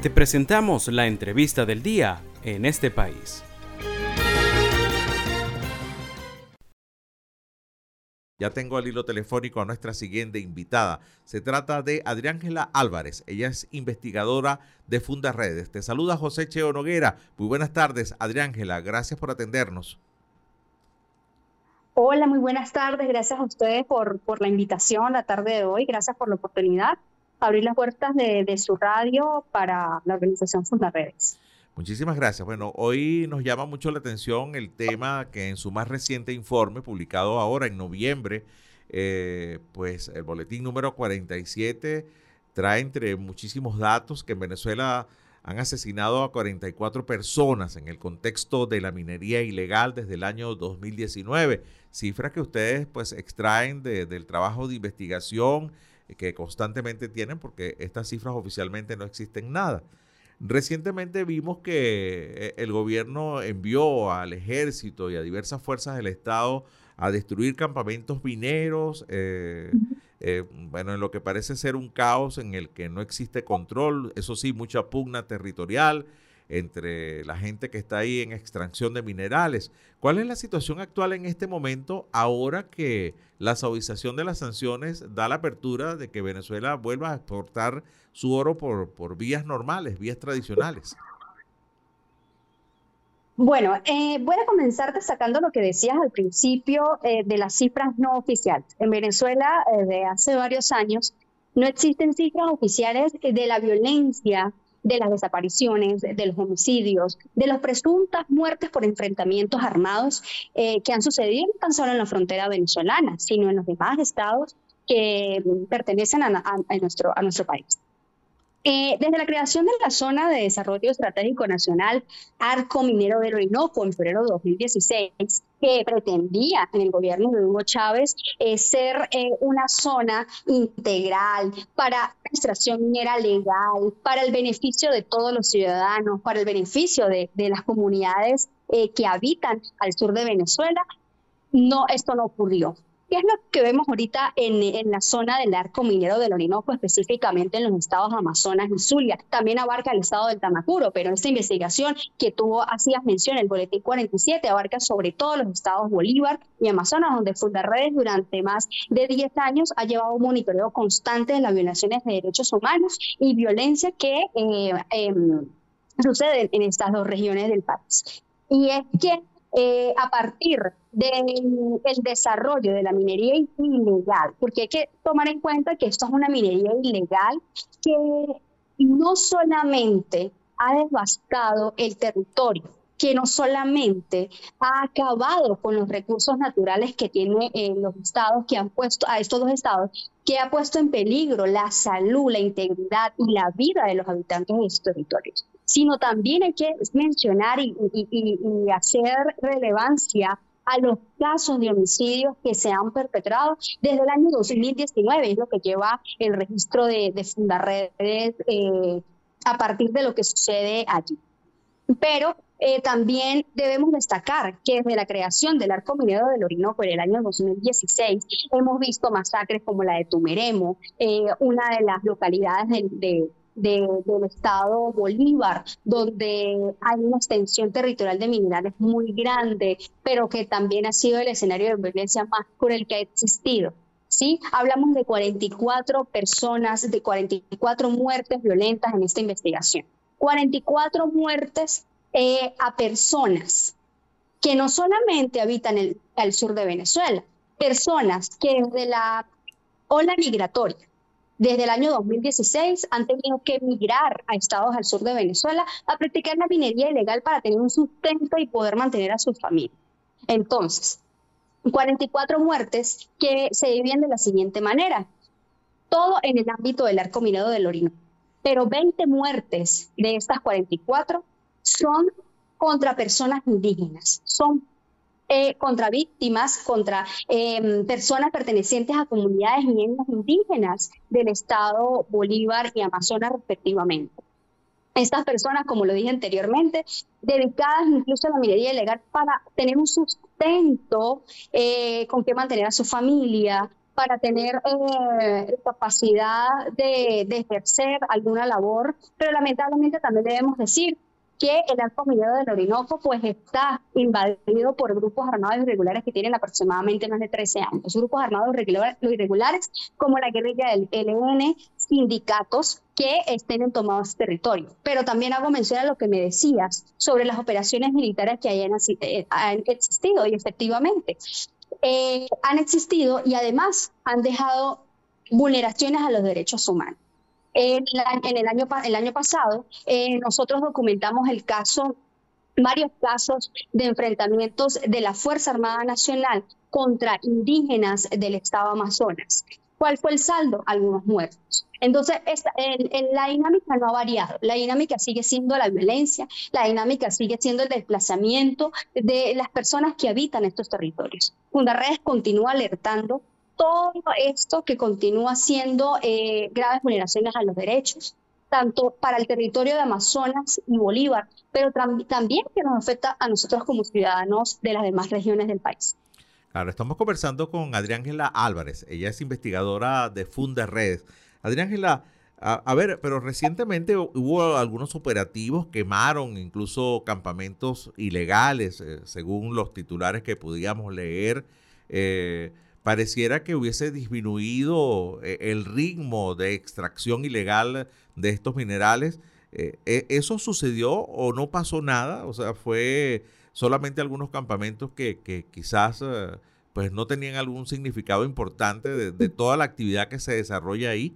Te presentamos la entrevista del día en este país. Ya tengo al hilo telefónico a nuestra siguiente invitada. Se trata de Adriángela Álvarez. Ella es investigadora de Funda Redes. Te saluda José Cheo Noguera. Muy buenas tardes, Adriángela. Gracias por atendernos. Hola, muy buenas tardes. Gracias a ustedes por, por la invitación la tarde de hoy. Gracias por la oportunidad abrir las puertas de, de su radio para la organización Funda Redes. Muchísimas gracias. Bueno, hoy nos llama mucho la atención el tema que en su más reciente informe, publicado ahora en noviembre, eh, pues el boletín número 47 trae entre muchísimos datos que en Venezuela han asesinado a 44 personas en el contexto de la minería ilegal desde el año 2019. Cifras que ustedes pues extraen del trabajo de investigación que constantemente tienen porque estas cifras oficialmente no existen nada. Recientemente vimos que eh, el gobierno envió al ejército y a diversas fuerzas del Estado a destruir campamentos mineros, eh, eh, bueno, en lo que parece ser un caos en el que no existe control, eso sí, mucha pugna territorial entre la gente que está ahí en extracción de minerales. ¿Cuál es la situación actual en este momento ahora que la suavización de las sanciones da la apertura de que Venezuela vuelva a exportar su oro por, por vías normales, vías tradicionales? Bueno, eh, voy a comenzar destacando lo que decías al principio eh, de las cifras no oficiales. En Venezuela, eh, de hace varios años, no existen cifras oficiales de la violencia de las desapariciones, de los homicidios, de las presuntas muertes por enfrentamientos armados eh, que han sucedido no tan solo en la frontera venezolana, sino en los demás estados que pertenecen a, nuestro, a nuestro país. Eh, desde la creación de la Zona de Desarrollo Estratégico Nacional Arco Minero del Orinoco en febrero de 2016, que pretendía en el gobierno de Hugo Chávez eh, ser eh, una zona integral para extracción minera legal, para el beneficio de todos los ciudadanos, para el beneficio de, de las comunidades que habitan al sur de Venezuela, no, esto no ocurrió. ¿Qué es lo que vemos ahorita en, la zona del arco minero del Orinoco, específicamente en los estados Amazonas y Zulia? También abarca el estado del Tamacuro, pero esta investigación que tuvo, hacías mención, el boletín 47, abarca sobre todo los estados Bolívar y Amazonas, donde Fundarredes durante más de 10 años ha llevado un monitoreo constante de las violaciones de derechos humanos y violencia que eh, em, suceden en estas dos regiones del país. Y es que eh, a partir del desarrollo de la minería ilegal, porque hay que tomar en cuenta que esto es una minería ilegal que no solamente ha devastado el territorio, que no solamente ha acabado con los recursos naturales que tienen eh, los estados, que han puesto a estos dos estados, que ha puesto en peligro la salud, la integridad y la vida de los habitantes de estos territorios, sino también hay que mencionar y, hacer relevancia a los casos de homicidios que se han perpetrado desde el año 2019, es lo que lleva el registro de, de Fundarredes eh, a partir de lo que sucede allí. Pero eh, también debemos destacar que desde la creación del arco minero del Orinoco en el año 2016 hemos visto masacres como la de Tumeremo, eh, una de las localidades de, del estado Bolívar, donde hay una extensión territorial de minerales muy grande, pero que también ha sido el escenario de violencia más el que ha existido. ¿sí? Hablamos de 44 personas, de 44 muertes violentas en esta investigación. 44 muertes eh, a personas que no solamente habitan el, el sur de Venezuela, personas que desde la ola migratoria desde el año 2016 han tenido que emigrar a estados al sur de Venezuela a practicar la minería ilegal para tener un sustento y poder mantener a su familia. Entonces, 44 muertes que se dividen de la siguiente manera. Todo en el ámbito del arco minero del Orinoco. Pero 20 muertes de estas 44 son contra personas indígenas, son eh, contra víctimas, contra em, personas pertenecientes a comunidades indígenas del estado Bolívar y Amazonas respectivamente. Estas personas, como lo dije anteriormente, dedicadas incluso a la minería ilegal para tener un sustento eh, con que mantener a su familia, para tener eh, capacidad de ejercer alguna labor, pero lamentablemente también debemos decir que el arco minero del Orinoco pues está invadido por grupos armados irregulares que tienen aproximadamente más de 13 años. Grupos armados irregulares como la guerrilla del LN, sindicatos que estén tomados este territorio. Pero también hago mención a lo que me decías sobre las operaciones militares que hayan, eh, han existido y efectivamente eh, han existido y además han dejado vulneraciones a los derechos humanos. En, el, año, el año pasado, eh, nosotros documentamos el caso, varios casos de enfrentamientos de la Fuerza Armada Nacional contra indígenas del estado Amazonas. ¿Cuál fue el saldo? Algunos muertos. Entonces, esta, la dinámica no ha variado. La dinámica sigue siendo la violencia, la dinámica sigue siendo el desplazamiento de las personas que habitan estos territorios. Fundarredes continúa alertando todo esto que continúa siendo eh, graves vulneraciones a los derechos, tanto para el territorio de Amazonas y Bolívar, pero también que nos afecta a nosotros como ciudadanos de las demás regiones del país. Claro, estamos conversando con Adriángela Álvarez, ella es investigadora de Funda Redes. Adriángela, a, ver, pero recientemente hubo algunos operativos, quemaron incluso campamentos ilegales, eh, según los titulares que podíamos leer. Eh, pareciera que hubiese disminuido eh, el ritmo de extracción ilegal de estos minerales. Eh, ¿e-, ¿Eso sucedió o no pasó nada? O sea, fue solamente algunos campamentos que, quizás eh, pues no tenían algún significado importante de, de toda la actividad que se desarrolla ahí.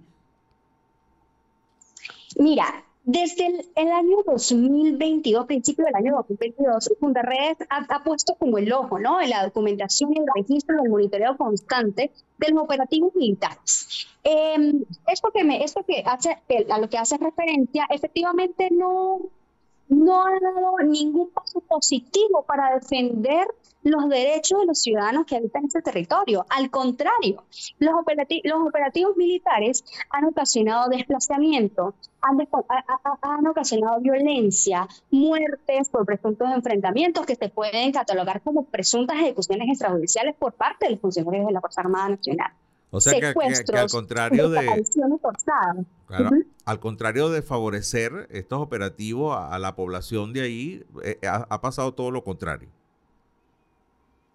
Mira, desde el, año 2022, principio del año 2022, Fundaredes ha, ha, puesto como el ojo ¿no? en la documentación y el registro del monitoreo constante de los operativos militares. Eh, esto que, me, esto que hace, a lo que hace referencia, efectivamente no, no ha dado ningún paso positivo para defender los derechos de los ciudadanos que habitan ese territorio. Al contrario, los, los operativos militares han ocasionado desplazamiento, han, ocasionado violencia, muertes por presuntos enfrentamientos que se pueden catalogar como presuntas ejecuciones extrajudiciales por parte de los funcionarios de la Fuerza Armada Nacional. O sea que, al contrario de al contrario de favorecer estos operativos a, la población de ahí, eh, ha pasado todo lo contrario.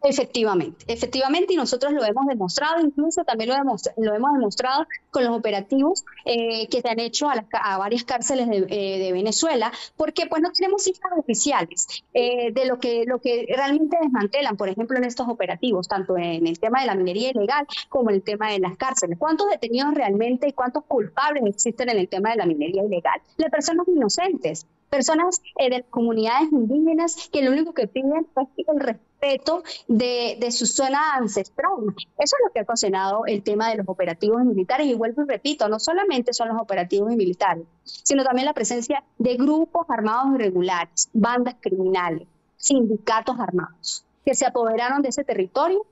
Efectivamente, efectivamente, y nosotros lo hemos demostrado, incluso también lo, lo hemos demostrado con los operativos eh, que se han hecho a, varias cárceles de, eh, de, Venezuela, porque pues no tenemos cifras oficiales eh, de lo que, lo que realmente desmantelan, por ejemplo, en estos operativos, tanto en el tema de la minería ilegal como en el tema de las cárceles. ¿Cuántos detenidos realmente y cuántos culpables existen en el tema de la minería ilegal? Las personas inocentes, personas de las comunidades indígenas que lo único que piden es el respeto respeto de, su zona ancestral. Eso es lo que ha ocasionado el tema de los operativos militares. Y vuelvo y repito, no solamente son los operativos militares, sino también la presencia de grupos armados irregulares, bandas criminales, sindicatos armados, que se apoderaron de ese territorio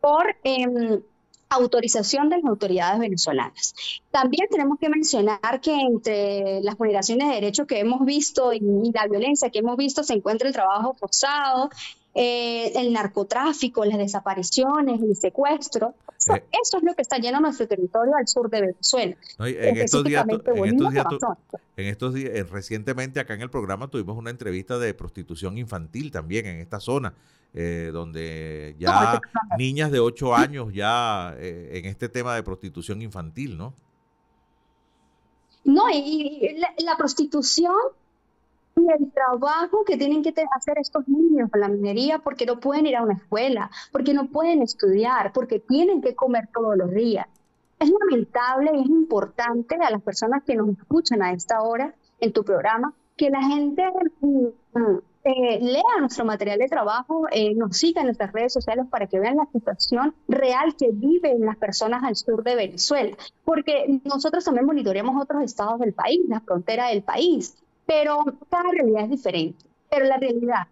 por em, autorización de las autoridades venezolanas. También tenemos que mencionar que entre las vulneraciones de derechos que hemos visto y la violencia que hemos visto se encuentra el trabajo forzado, eh, el narcotráfico, las desapariciones, el secuestro. Eh, eso es lo que está lleno nuestro territorio al sur de Venezuela. en, estos días, en, estos días, eh, recientemente acá en el programa tuvimos una entrevista de prostitución infantil también en esta zona, donde ya niñas de 8 años ya en este tema de prostitución infantil, ¿no? No, y, la prostitución y el trabajo que tienen que hacer estos niños en la minería porque no pueden ir a una escuela, porque no pueden estudiar, porque tienen que comer todos los días. Es lamentable y es importante a las personas que nos escuchan a esta hora en tu programa que la gente mm, eh, lea nuestro material de trabajo, eh, nos siga en nuestras redes sociales para que vean la situación real que viven las personas al sur de Venezuela, porque nosotros también monitoreamos otros estados del país, la frontera del país, pero cada realidad es diferente. Pero la realidad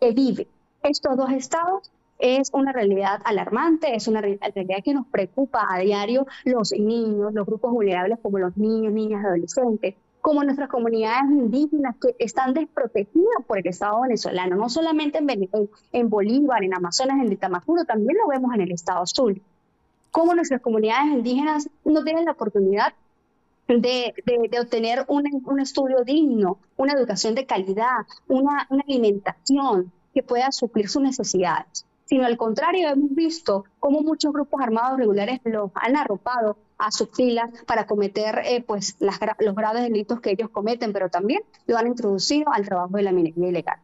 que vive estos dos estados es una realidad alarmante, es una realidad que nos preocupa a diario los niños, los grupos vulnerables como los niños, niñas, adolescentes, como nuestras comunidades indígenas que están desprotegidas por el Estado venezolano, no solamente en, en Bolívar, en Amazonas, en Tamacuro, también lo vemos en el Estado Sur. cómo nuestras comunidades indígenas no tienen la oportunidad de, de, obtener un, un, estudio digno, una educación de calidad, una, una alimentación que pueda suplir sus necesidades sino al contrario, hemos visto cómo muchos grupos armados regulares los han arropado a sus filas para cometer eh, pues, las, los graves delitos que ellos cometen, pero también lo han introducido al trabajo de la minería ilegal.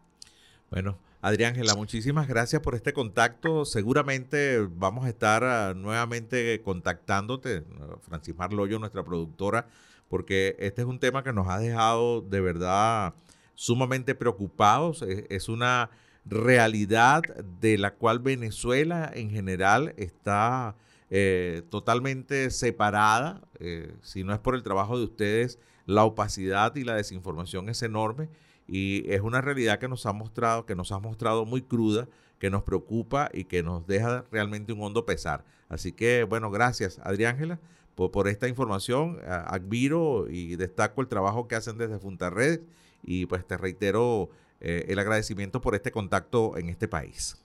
Bueno, Adriángela, muchísimas gracias por este contacto. Seguramente vamos a estar ah, nuevamente contactándote, Francis Marloyo, nuestra productora, porque este es un tema que nos ha dejado de verdad sumamente preocupados. es una realidad de la cual Venezuela en general está eh, totalmente separada. Eh, si no es por el trabajo de ustedes, la opacidad y la desinformación es enorme y es una realidad que nos ha mostrado, que nos ha mostrado muy cruda, que nos preocupa y que nos deja realmente un hondo pesar. Así que, bueno, gracias, Adriángela, por, por esta información. Admiro y destaco el trabajo que hacen desde Funtarredes y pues te reitero eh, el agradecimiento por este contacto en este país.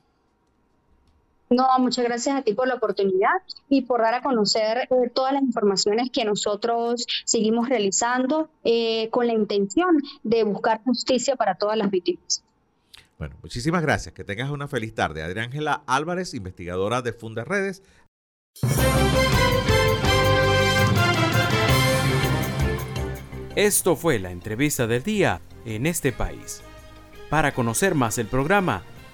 No, muchas gracias a ti por la oportunidad y por dar a conocer eh, todas las informaciones que nosotros seguimos realizando eh, con la intención de buscar justicia para todas las víctimas. Bueno, muchísimas gracias. Que tengas una feliz tarde. Adriángela Álvarez, investigadora de Fundas Redes. Esto fue la entrevista del día en este país. Para conocer más el programa,